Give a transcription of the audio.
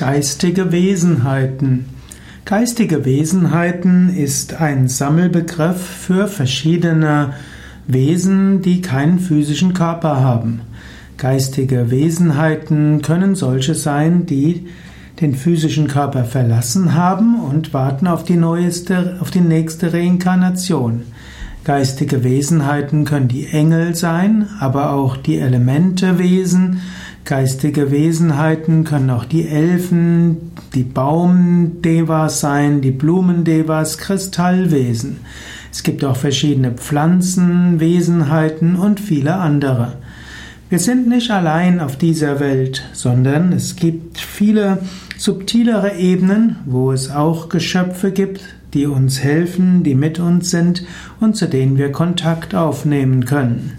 Geistige Wesenheiten. Geistige Wesenheiten ist ein Sammelbegriff für verschiedene Wesen, die keinen physischen Körper haben. Geistige Wesenheiten können solche sein, die den physischen Körper verlassen haben und warten auf die neueste, auf die nächste Reinkarnation. Geistige Wesenheiten können die Engel sein, aber auch die Elementewesen, Geistige Wesenheiten können auch die Elfen, die Baumdevas sein, die Blumendevas, Kristallwesen. Es gibt auch verschiedene Pflanzenwesenheiten und viele andere. Wir sind nicht allein auf dieser Welt, sondern es gibt viele subtilere Ebenen, wo es auch Geschöpfe gibt, die uns helfen, die mit uns sind und zu denen wir Kontakt aufnehmen können.